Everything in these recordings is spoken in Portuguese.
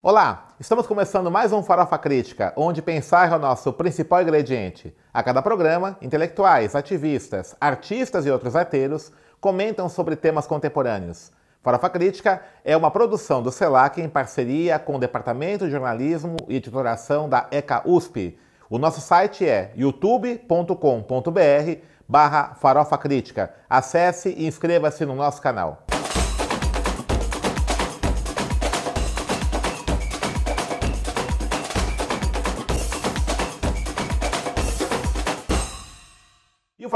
Olá, estamos começando mais um Farofa Crítica, onde pensar é o nosso principal ingrediente. A cada programa, intelectuais, ativistas, artistas e outros arteiros comentam sobre temas contemporâneos. Farofa Crítica é uma produção do CELAC em parceria com o Departamento de Jornalismo e Editoração da ECA USP. O nosso site é youtube.com.br barra Farofa Crítica. Acesse e inscreva-se no nosso canal.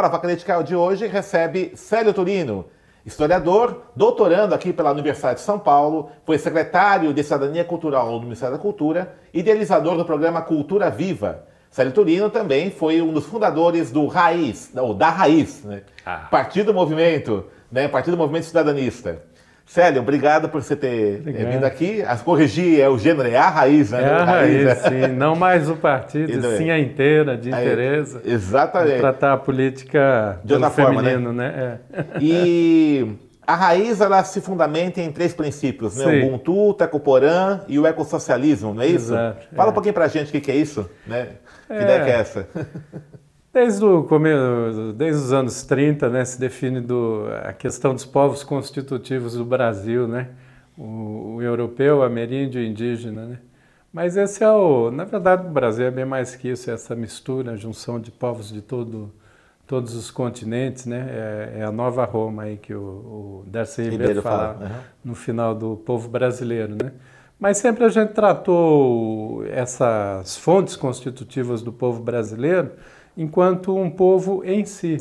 E o Farofa Crítica de hoje recebe Célio Turino, historiador, doutorando aqui pela Universidade de São Paulo, foi secretário de Cidadania Cultural do Ministério da Cultura, idealizador do programa Cultura Viva. Célio Turino também foi um dos fundadores do Raiz, ou da Raiz, né? ah. Partido Movimento, né? Partido Movimento Cidadanista. Célio, obrigado por você ter obrigado. vindo aqui. A corrigir é o gênero, é a raiz, né? É a raiz, raiz sim. Não mais o partido, sim a inteira, de interesse. Exatamente. Tratar a política de outra forma, feminino, né? né? É. E a raiz ela se fundamenta em três princípios, né? O Ubuntu, o Tecoporã e o ecossocialismo, não é isso? Exato. Fala é. um pouquinho pra gente o que é isso, né? Que é. ideia que é essa? Desde, o desde os anos 30, né, se define do, a questão dos povos constitutivos do Brasil, né? O, o europeu, o ameríndio e o indígena, né? Mas esse é o, na verdade, o Brasil é bem mais que isso, é essa mistura, a junção de povos de todo, todos os continentes, né? É, é, a nova Roma aí que o, o Darcy Ribeiro fala uhum. no final do povo brasileiro, né? Mas sempre a gente tratou essas fontes constitutivas do povo brasileiro enquanto um povo em si.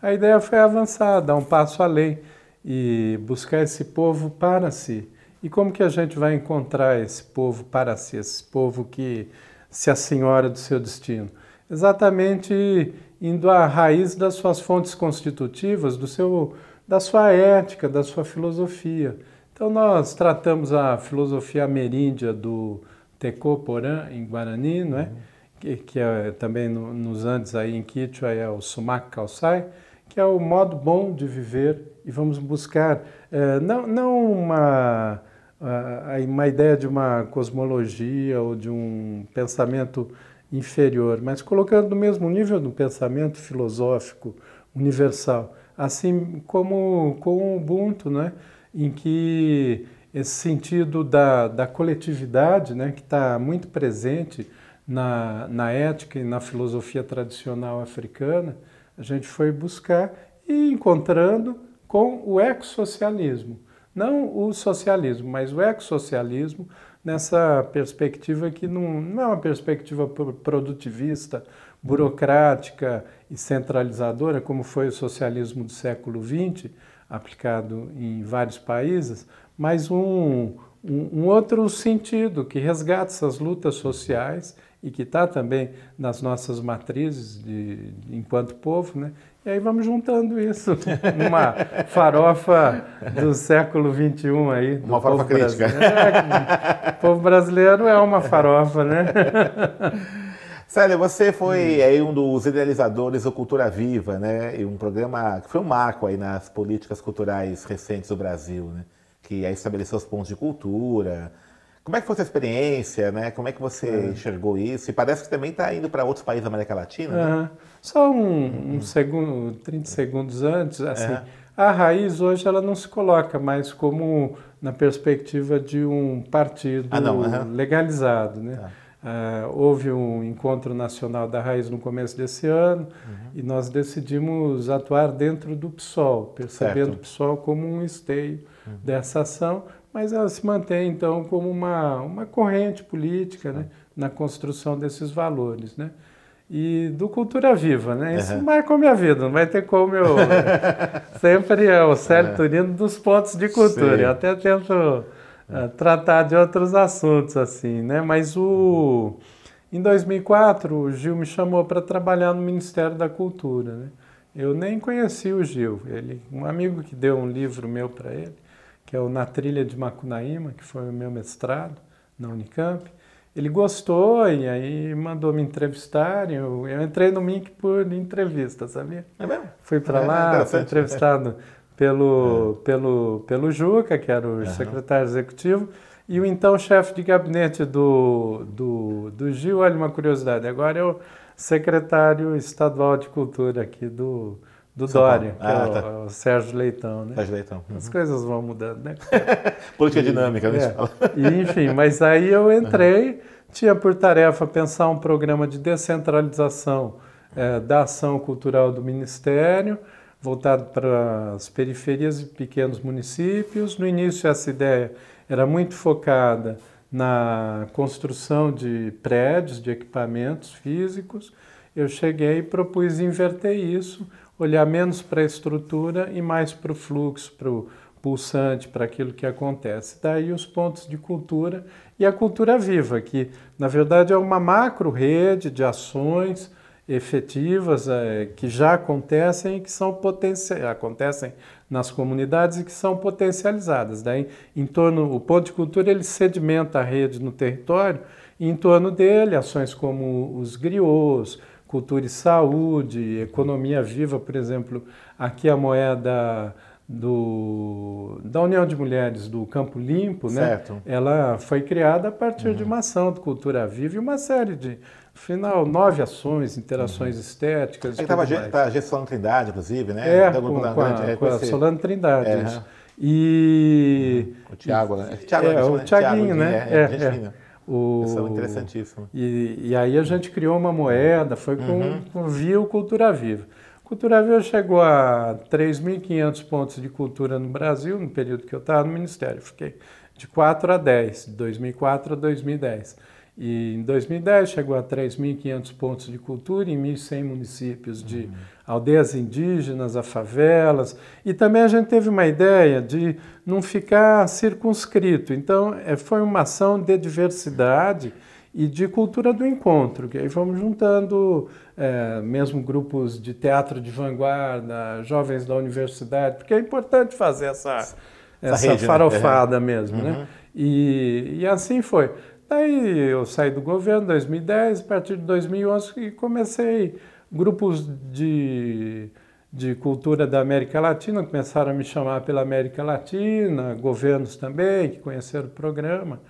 A ideia foi avançar, dar um passo além e buscar esse povo para si. E como que a gente vai encontrar esse povo para si, esse povo que se assenhora do seu destino? Exatamente indo à raiz das suas fontes constitutivas, do seu, da sua ética, da sua filosofia. Então nós tratamos a filosofia ameríndia do Tecoporã em Guarani, não é? Uhum que, que é também no, nos Andes, aí em Quichua, é o Sumac Calçai, que é o modo bom de viver e vamos buscar é, não, não uma, uma ideia de uma cosmologia ou de um pensamento inferior, mas colocando no mesmo nível do pensamento filosófico universal, assim como com o Ubuntu, né, em que esse sentido da, da coletividade, né, que está muito presente na, na ética e na filosofia tradicional africana, a gente foi buscar e encontrando com o ecossocialismo. Não o socialismo, mas o ecossocialismo nessa perspectiva que não, não é uma perspectiva produtivista, burocrática e centralizadora, como foi o socialismo do século XX, aplicado em vários países, mas um, um, um outro sentido que resgata essas lutas sociais e que está também nas nossas matrizes de, de, enquanto povo, né? E aí vamos juntando isso numa farofa do século XXI aí. Uma farofa crítica. É, o povo brasileiro é uma farofa, né? Célia, você foi aí um dos idealizadores do Cultura Viva, né? E um programa que foi um marco aí nas políticas culturais recentes do Brasil, né? Que aí estabeleceu os pontos de cultura, como é que foi essa experiência, né? Como é que você é. enxergou isso? E parece que também está indo para outros países da América Latina, né? Só um, um, segundo, 30 segundos antes, assim, é. a raiz hoje ela não se coloca mais como na perspectiva de um partido ah, uhum. legalizado, né? Uh, houve um encontro nacional da raiz no começo desse ano uhum. e nós decidimos atuar dentro do PSOL, percebendo certo. o PSOL como um esteio uhum. dessa ação, mas ela se mantém então como uma, uma corrente política né, na construção desses valores. Né? E do Cultura Viva, né? Isso uhum. marcou minha vida, não vai ter como eu. sempre é o Célio Turino dos pontos de cultura. Sim. Eu até tento uh, tratar de outros assuntos assim, né? Mas o. Em 2004, o Gil me chamou para trabalhar no Ministério da Cultura. Né? Eu nem conheci o Gil. Ele, um amigo que deu um livro meu para ele, que é o Na Trilha de Macunaíma, que foi o meu mestrado na Unicamp. Ele gostou e aí mandou me entrevistar. Eu, eu entrei no MINC por entrevista, sabia? É mesmo? Fui para é, lá, fui entrevistado pelo, é. pelo, pelo Juca, que era o uhum. secretário executivo, E o então chefe de gabinete do, do, do Gil, olha uma curiosidade, agora é o secretário estadual de cultura aqui do, do Dória, que ah, é o, tá. o, Sérgio Leitão, né? Sérgio Leitão. Uhum. As coisas vão mudando, né? Política e, dinâmica, gente é. E, enfim, mas aí eu entrei, uhum. tinha por tarefa pensar um programa de descentralização é, da ação cultural do Ministério, voltado para as periferias e pequenos municípios. No início, essa ideia era muito focada na construção de prédios, de equipamentos físicos. Eu cheguei e propus inverter isso olhar menos para a estrutura e mais para o fluxo, para o pulsante, para aquilo que acontece. Daí os pontos de cultura e a cultura viva, que na verdade é uma macro rede de ações efetivas é, que já acontecem e que são acontecem nas comunidades e que são potencializadas. Daí, em torno, o ponto de cultura ele sedimenta a rede no território e em torno dele ações como os griots, cultura e saúde, economia viva, por exemplo, aqui a moeda do, da União de Mulheres do Campo Limpo, né? ela foi criada a partir uhum. de uma ação de cultura viva e uma série de, final, nove ações, interações uhum. estéticas. É estava a Solano Trindade, inclusive, né? É, com, com, a, é, com a Solano Trindade. É, e... Uhum. O Tiago, né? Tiago, é, o Tiaguinho, né? É, é, é. O... Isso é interessantíssimo. E, e, aí a gente criou uma moeda, foi com, uhum. com Viu Cultura Viva. Cultura Viva chegou a 3.500 pontos de cultura no Brasil, no período que eu estava no Ministério. Fiquei de 4 a 10, de 2004 a 2010. E em 2010 chegou a 3.500 pontos de cultura em 1.100 municípios de uhum. aldeias indígenas, a favelas. E também a gente teve uma ideia de não ficar circunscrito. Então, é, foi uma ação de diversidade e de cultura do encontro, que aí fomos juntando é, mesmo grupos de teatro de vanguarda, jovens da universidade, porque é importante fazer essa, essa, essa rede, né? farofada né? mesmo. Uhum. Né? E, e assim foi. Daí eu saí do governo em 2010, a partir de 2011 e comecei grupos de, de cultura da América Latina, começaram a me chamar pela América Latina, governos também que conheceram o programa.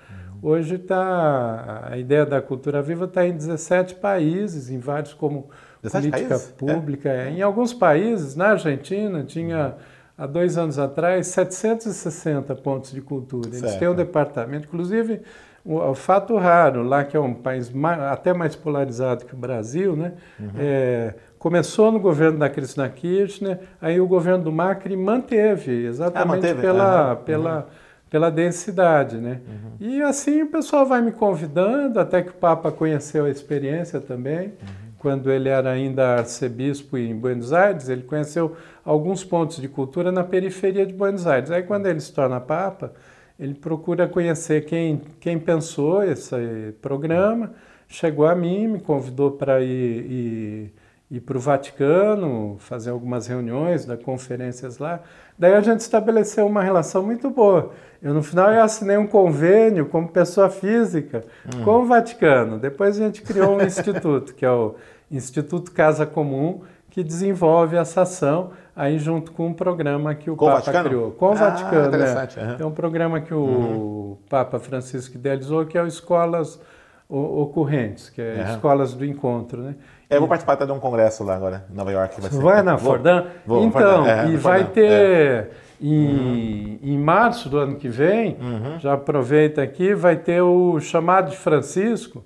Uhum. Hoje está a ideia da cultura viva está em 17 países, em vários como política países? É. pública. É. Em alguns países, na Argentina tinha há dois anos atrás 760 pontos de cultura. Eles certo. têm um departamento, inclusive o, fato raro, lá que é um país mais, até mais polarizado que o Brasil, né? Uhum. É, começou no governo da Cristina Kirchner, aí o governo do Macri manteve, exatamente ah, manteve? pela, uhum. pela, uhum. pela densidade. Né? Uhum. E assim o pessoal vai me convidando, até que o Papa conheceu a experiência também. Uhum. Quando ele era ainda arcebispo em Buenos Aires, ele conheceu alguns pontos de cultura na periferia de Buenos Aires. Aí, quando ele se torna Papa, ele procura conhecer quem, quem pensou esse programa, chegou a mim, me convidou para ir, ir, ir para o Vaticano, fazer algumas reuniões, dar conferências lá. Daí a gente estabeleceu uma relação muito boa. Eu, no final, eu assinei um convênio como pessoa física hum. com o Vaticano. Depois a gente criou um instituto, que é o Instituto Casa Comum, que desenvolve essa ação aí junto com um programa que o com Papa Vaticano? criou. Com o ah, Vaticano, interessante. Uhum. É um programa que o uhum. Papa Francisco idealizou, que é o Escolas Ocorrentes, que é uhum. Escolas do Encontro, né? É, eu vou participar até de um congresso lá agora, em Nova York. Vai, ser... vai na Fordham? Vou, então, é, e vai ter é. em, uhum. em março do ano que vem, uhum. já aproveita aqui, vai ter o chamado de Francisco,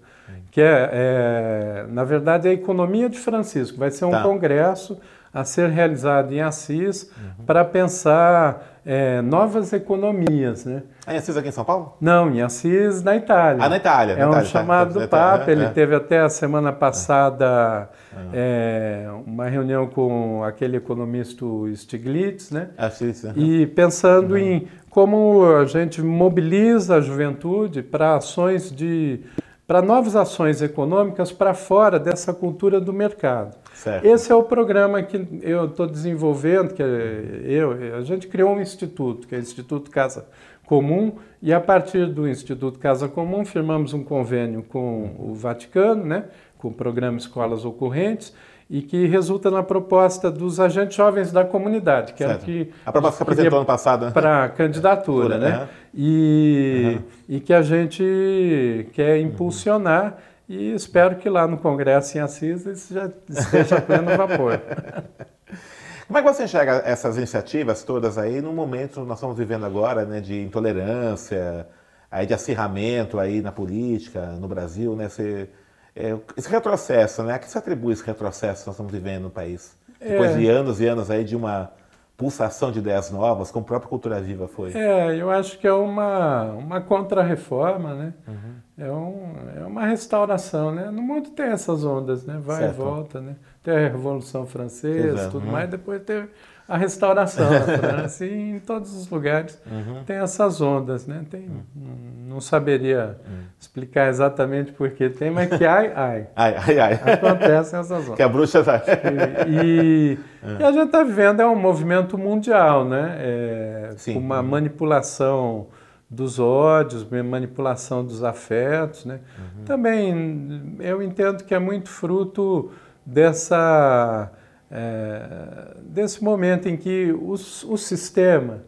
que é, é, na verdade, a economia de Francisco. Vai ser um tá. congresso a ser realizado em Assis uhum. para pensar é, novas economias. Né? Ah, em Assis aqui em São Paulo? Não, em Assis na Itália. Ah, na Itália. É um Itália, tá. chamado tá, do Papa. É, Ele é. teve até a semana passada é. uma reunião com aquele economista Stiglitz, né? Assis, uhum. E pensando uhum. em como a gente mobiliza a juventude para ações de para novas ações econômicas para fora dessa cultura do mercado. Certo. Esse é o programa que eu estou desenvolvendo, que eu, a gente criou um instituto, que é o Instituto Casa Comum, e a partir do Instituto Casa Comum firmamos um convênio com o Vaticano, né, com o programa Escolas Ocorrentes, e que resulta na proposta dos agentes jovens da comunidade, que certo. era que a proposta que apresentou ano passado né? para candidatura, né? Uhum. E, uhum. e que a gente quer impulsionar e espero que lá no Congresso em Assis isso já esteja a pleno vapor. Como é que você enxerga essas iniciativas todas aí no momento que nós estamos vivendo agora, né, de intolerância, aí de acirramento aí na política no Brasil, né? Você, é, esse retrocesso, né? A que se atribui esse retrocesso que nós estamos vivendo no país? Depois é. de anos e anos aí de uma pulsação de ideias novas, como a própria Cultura Viva foi. É, eu acho que é uma, uma contra-reforma, né? Uhum. É, um, é uma restauração, né? No mundo tem essas ondas, né? Vai certo. e volta, né? Tem a Revolução Francesa, Exato. tudo uhum. mais, depois teve a restauração na França e em todos os lugares uhum. tem essas ondas, né? Tem, uhum. Não saberia uhum. explicar exatamente por que tem, mas que ai, ai. ai, ai, ai. Acontecem essas ondas. Que a bruxa tá... e, e, a gente está vivendo é um movimento mundial, né? É, Sim. uma uhum. manipulação dos ódios, manipulação dos afetos, né? Uhum. Também eu entendo que é muito fruto dessa é, desse momento em que os, o sistema,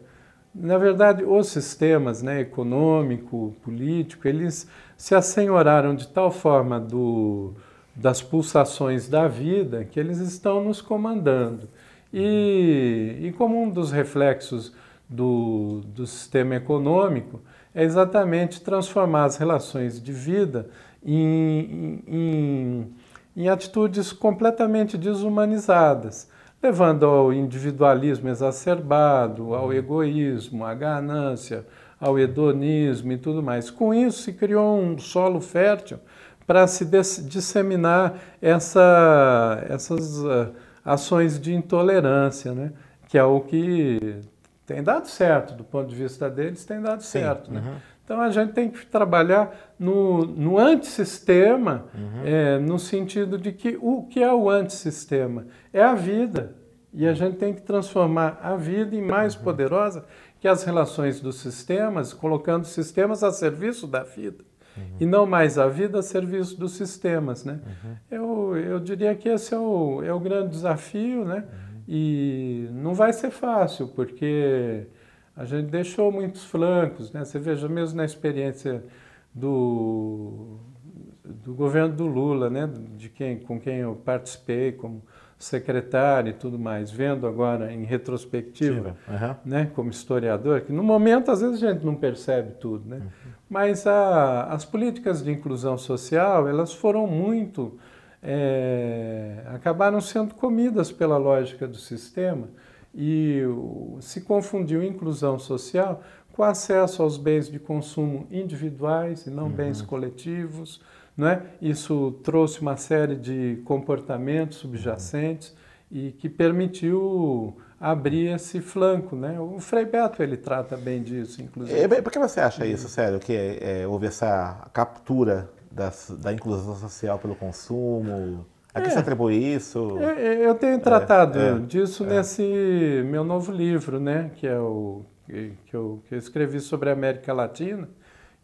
na verdade, os sistemas né, econômico, político, eles se assenhoraram de tal forma do, das pulsações da vida que eles estão nos comandando. E, e como um dos reflexos do, do sistema econômico é exatamente transformar as relações de vida em, em, em em atitudes completamente desumanizadas, levando ao individualismo exacerbado, ao egoísmo, à ganância, ao hedonismo e tudo mais. Com isso, se criou um solo fértil para se disseminar essa, essas uh, ações de intolerância, né? que é o que tem dado certo, do ponto de vista deles, tem dado Sim. certo. Né? Uhum. Então a gente tem que trabalhar no, no antissistema, uhum. é, no sentido de que o que é o antissistema? É a vida. E a gente tem que transformar a vida em mais uhum. poderosa que as relações dos sistemas, colocando sistemas a serviço da vida. Uhum. E não mais a vida a serviço dos sistemas. Né? Uhum. Eu, eu diria que esse é o, é o grande desafio, né? Uhum. E não vai ser fácil, porque a gente deixou muitos flancos, né? Você veja mesmo na experiência do, do governo do Lula, né? De quem, com quem eu participei como secretário e tudo mais, vendo agora em retrospectiva, uhum. né? Como historiador, que no momento às vezes a gente não percebe tudo, né? Uhum. Mas a, as políticas de inclusão social elas foram muito é, acabaram sendo comidas pela lógica do sistema e se confundiu inclusão social com acesso aos bens de consumo individuais e não uhum. bens coletivos. Né? Isso trouxe uma série de comportamentos subjacentes uhum. e que permitiu abrir esse flanco. Né? O Frei Beto ele trata bem disso, inclusive. É, por que você acha isso, sério, que é, é, houve essa captura das, da inclusão social pelo consumo? A que é, se atribui isso? Eu tenho tratado é, é, disso é. nesse meu novo livro, né? Que é o que eu, que eu, escrevi sobre a América Latina,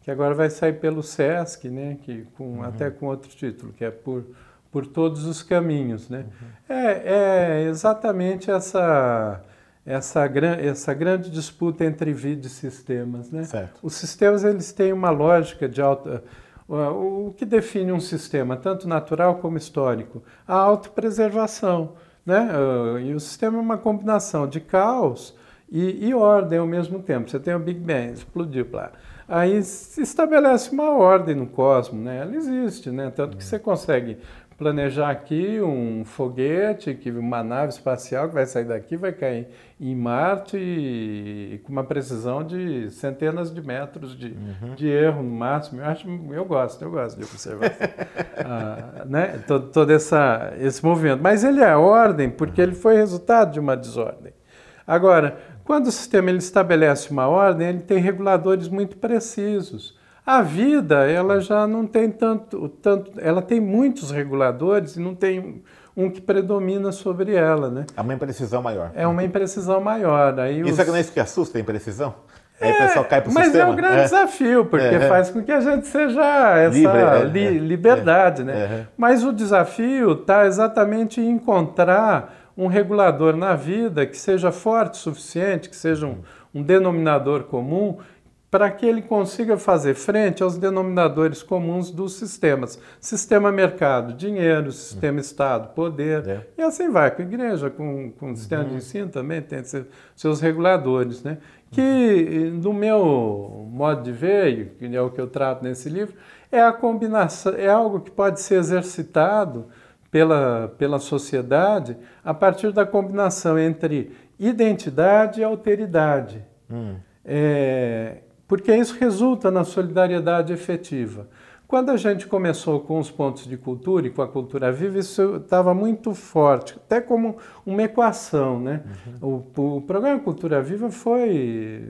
que agora vai sair pelo SESC, né? Que com, uhum. Até com outro título, que é por, por todos os caminhos, né? Uhum. É, é exatamente essa essa, essa grande disputa entre vida e sistemas, né? Certo. Os sistemas eles têm uma lógica de alta o que define um sistema, tanto natural como histórico? A autopreservação. Né? E o sistema é uma combinação de caos e, e ordem ao mesmo tempo. Você tem o Big Bang, explodiu lá. Aí se estabelece uma ordem no cosmos, né? ela existe, né? tanto que você consegue planejar aqui um foguete, que uma nave espacial que vai sair daqui, vai cair em Marte e, com uma precisão de centenas de metros de, uhum. de erro no máximo. Eu, acho, eu gosto, eu gosto de observar ah, né? todo, todo essa, esse movimento. Mas ele é ordem porque ele foi resultado de uma desordem. Agora, quando o sistema ele estabelece uma ordem, ele tem reguladores muito precisos. A vida, ela já não tem tanto, tanto, ela tem muitos reguladores e não tem um que predomina sobre ela, né? É uma imprecisão maior. É uma imprecisão maior. Aí Isso os... é que não é isso que assusta, a imprecisão? Aí o pessoal cai pro mas sistema. é um grande É. desafio, porque É. faz com que a gente seja essa Livre, é, li- é. liberdade, né? É. Mas o desafio está exatamente em encontrar um regulador na vida que seja forte o suficiente, que seja um, um denominador comum, para que ele consiga fazer frente aos denominadores comuns dos sistemas. Sistema mercado, dinheiro, sistema Estado, poder. É. E assim vai, com a igreja, com, com o sistema de ensino também tem seu- seus reguladores, né? Que, no meu modo de ver, e que é o que eu trato nesse livro, é a combinação, é algo que pode ser exercitado pela, pela sociedade a partir da combinação entre identidade e alteridade. É, porque isso resulta na solidariedade efetiva. Quando a gente começou com os pontos de cultura e com a cultura viva, isso estava muito forte, até como uma equação. Né? O, o programa Cultura Viva foi,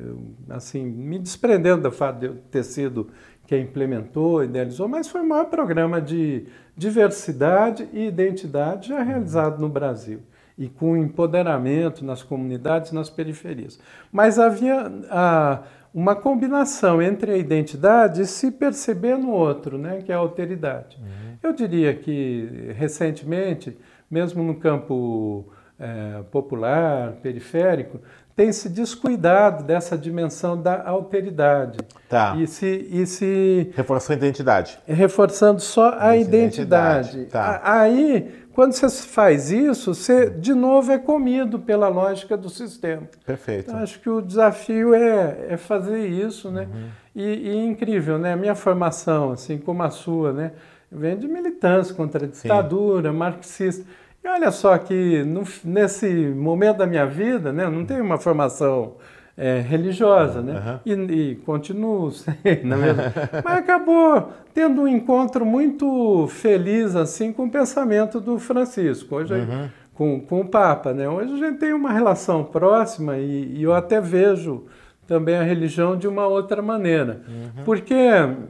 assim, me desprendendo do fato de eu ter sido quem implementou, idealizou, mas foi o maior programa de diversidade e identidade já realizado no Brasil e com empoderamento nas comunidades, nas periferias. Mas havia ah, uma combinação entre a identidade e se perceber no outro, né, que é a alteridade. Eu diria que recentemente, mesmo no campo eh, popular, periférico, tem se descuidado dessa dimensão da alteridade Tá. e se, e se Reforçou a identidade. reforçando só a identidade. identidade, tá. Aí, quando você faz isso, você de novo é comido pela lógica do sistema. Perfeito. Então, acho que o desafio é, é fazer isso, né? Uhum. E, e incrível, né? A minha formação, assim como a sua, né? Vem de militância contra a ditadura, marxista. E olha só que no- nesse momento da minha vida, né? Eu não tenho uma formação é, religiosa, né? Aham. E, e continuo sem, na verdade. Mas acabou tendo um encontro muito feliz, assim, com o pensamento do Francisco. Hoje Uhum. com, com o Papa. Né? Hoje a gente tem uma relação próxima e, e eu até vejo também a religião de uma outra maneira. Porque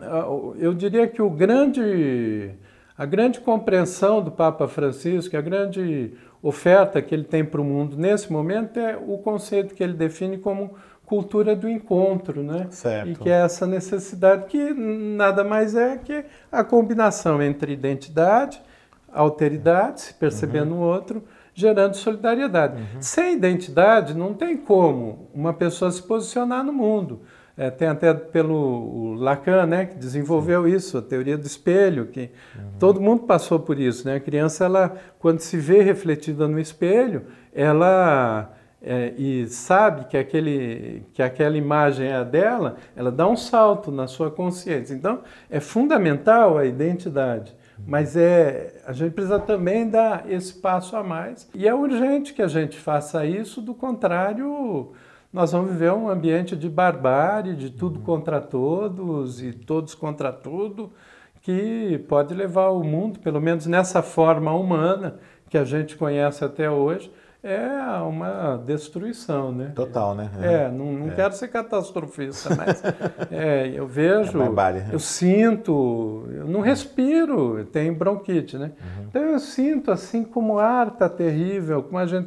ah, eu diria que o grande, a grande compreensão do Papa Francisco, a grande oferta que ele tem para o mundo nesse momento é o conceito que ele define como cultura do encontro, né? Certo. E que é essa necessidade que nada mais é que a combinação entre identidade, alteridade, se perceber no outro, gerando solidariedade. Sem identidade, não tem como uma pessoa se posicionar no mundo. É, tem até pelo Lacan, né, que desenvolveu isso, a teoria do espelho, que todo mundo passou por isso. Né? A criança, ela, quando se vê refletida no espelho, ela é, e sabe que, aquele, que aquela imagem é a dela, ela dá um salto na sua consciência. Então, é fundamental a identidade. Mas é, a gente precisa também dar esse passo a mais. E é urgente que a gente faça isso, do contrário, nós vamos viver um ambiente de barbárie, de tudo contra todos e todos contra tudo, que pode levar o mundo, pelo menos nessa forma humana que a gente conhece até hoje, é uma destruição, né? Total, né? É, não, não quero ser catastrofista, mas é, eu vejo, É né? eu sinto, eu não respiro, eu tenho bronquite, né? Então eu sinto assim como o ar está terrível, como a gente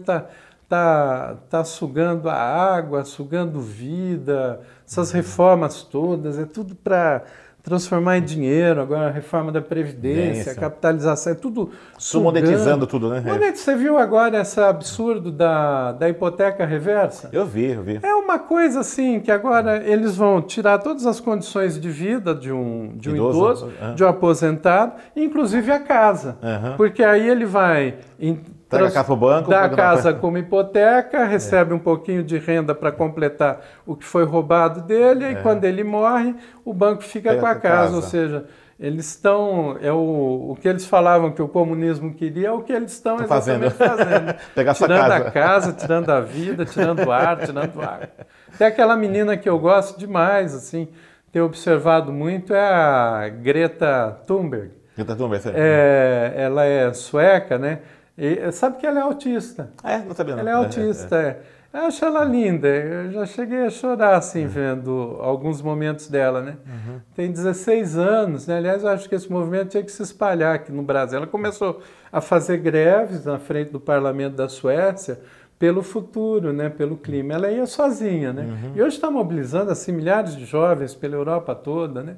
está tá, tá sugando a água, sugando vida, essas reformas todas, é tudo para transformar em dinheiro, agora a reforma da Previdência, a capitalização, é tudo monetizando tudo, né? Monete- Você viu agora esse absurdo da, da hipoteca reversa? Eu vi, eu vi. É uma coisa assim que agora eles vão tirar todas as condições de vida de um, de um Idoso, idoso, aham. de um aposentado, inclusive a casa. Aham. Porque aí ele vai em- Traga a trans- casa pro banco, dá a uma casa coisa. como hipoteca, recebe um pouquinho de renda para completar o que foi roubado dele, e quando ele morre, o banco fica Pega com a a casa. casa. Ou seja, eles estão. É o, o que eles falavam que o comunismo queria, é o que eles estão Tô exatamente fazendo. Pegar sua tirando casa. a casa, tirando a vida, tirando o ar, tirando o. Tem aquela menina que eu gosto demais, assim, tenho observado muito, é a Greta Thunberg. Greta Thunberg, É, ela é sueca, né? E sabe que ela é autista. É, não sabia não. Ela é autista, é. Eu acho ela linda. Eu já cheguei a chorar, assim, vendo alguns momentos dela, né? Tem 16 anos, né? Aliás, eu acho que esse movimento tinha que se espalhar aqui no Brasil. Ela começou a fazer greves na frente do parlamento da Suécia pelo futuro, né, pelo clima. Ela ia sozinha, né? Uhum. E hoje está mobilizando assim milhares de jovens pela Europa toda, né?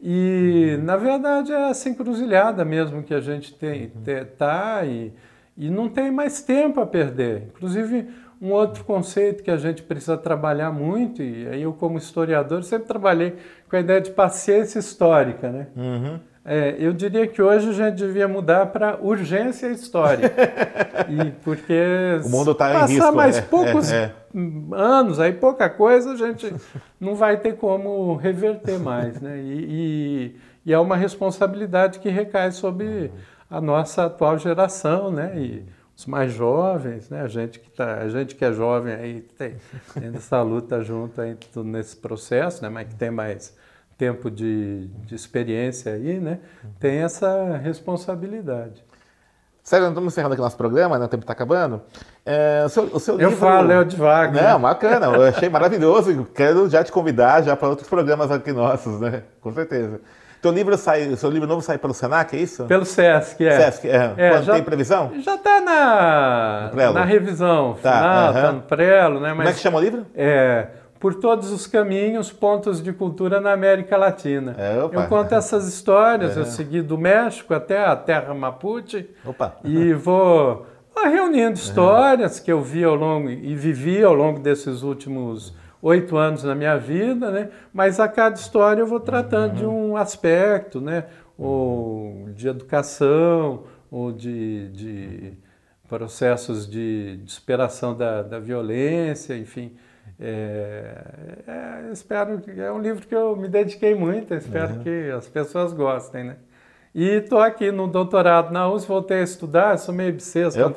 E uhum. na verdade é essa encruzilhada mesmo que a gente tem uhum. tá e, e não tem mais tempo a perder. Inclusive um outro conceito que a gente precisa trabalhar muito e aí eu como historiador sempre trabalhei com a ideia de paciência histórica, né? Uhum. É, eu diria que hoje a gente devia mudar para urgência histórica. e porque o mundo está em risco. Passar mais é, poucos é, é. anos, aí pouca coisa, a gente não vai ter como reverter mais. Né? E, e, e é uma responsabilidade que recai sobre a nossa atual geração, né? E os mais jovens, né? A gente que tá, a gente que é jovem aí tem, tem essa luta junto aí nesse processo, né? Mas que tem mais tempo de, de experiência aí, né, tem essa responsabilidade. Sério, estamos encerrando aqui nosso programa, né? o tempo está acabando. É, o seu, o seu eu livro... falo, é o devagar. Não, bacana, eu achei maravilhoso. Quero já te convidar já para outros programas aqui nossos, né? Com certeza. Teu livro sai, seu livro novo sai pelo Senac, é isso? Pelo Sesc, é. Sesc, é. é Quando já, tem previsão? Já está na, na revisão tá, final, está uh -huh. no prelo, né? Mas, Como é que chama o livro? É por todos os caminhos, pontos de cultura na América Latina. É, eu conto essas histórias, é. eu segui do México até a terra Mapuche opa. e vou reunindo histórias que eu vi ao longo e vivi ao longo desses últimos oito anos na minha vida, né? Mas a cada história eu vou tratando uhum. de um aspecto, né? Ou de educação, ou de, de processos de, de superação da, da violência, enfim. É, é, espero que é um livro que eu me dediquei muito, espero uhum. que as pessoas gostem, né? E estou aqui no doutorado na USP, voltei a estudar, sou meio obsesso com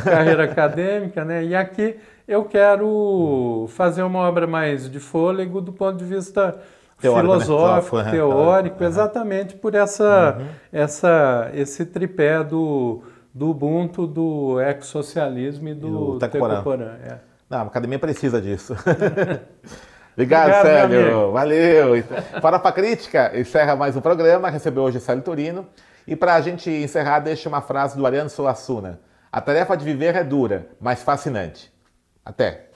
carreira acadêmica, né? E aqui eu quero fazer uma obra mais de fôlego do ponto de vista teórico, né? filosófico, né? teórico, exatamente por essa, uhum. essa, esse tripé do, do Ubuntu, do ex-socialismo e do, do Tecoporã. É. Não, a academia precisa disso. Obrigado, Obrigado Célio. Valeu. Para a crítica, encerra mais um programa. Recebeu hoje Célio Turino. E para a gente encerrar, deixa uma frase do Ariano Suassuna. A tarefa de viver é dura, mas fascinante. Até.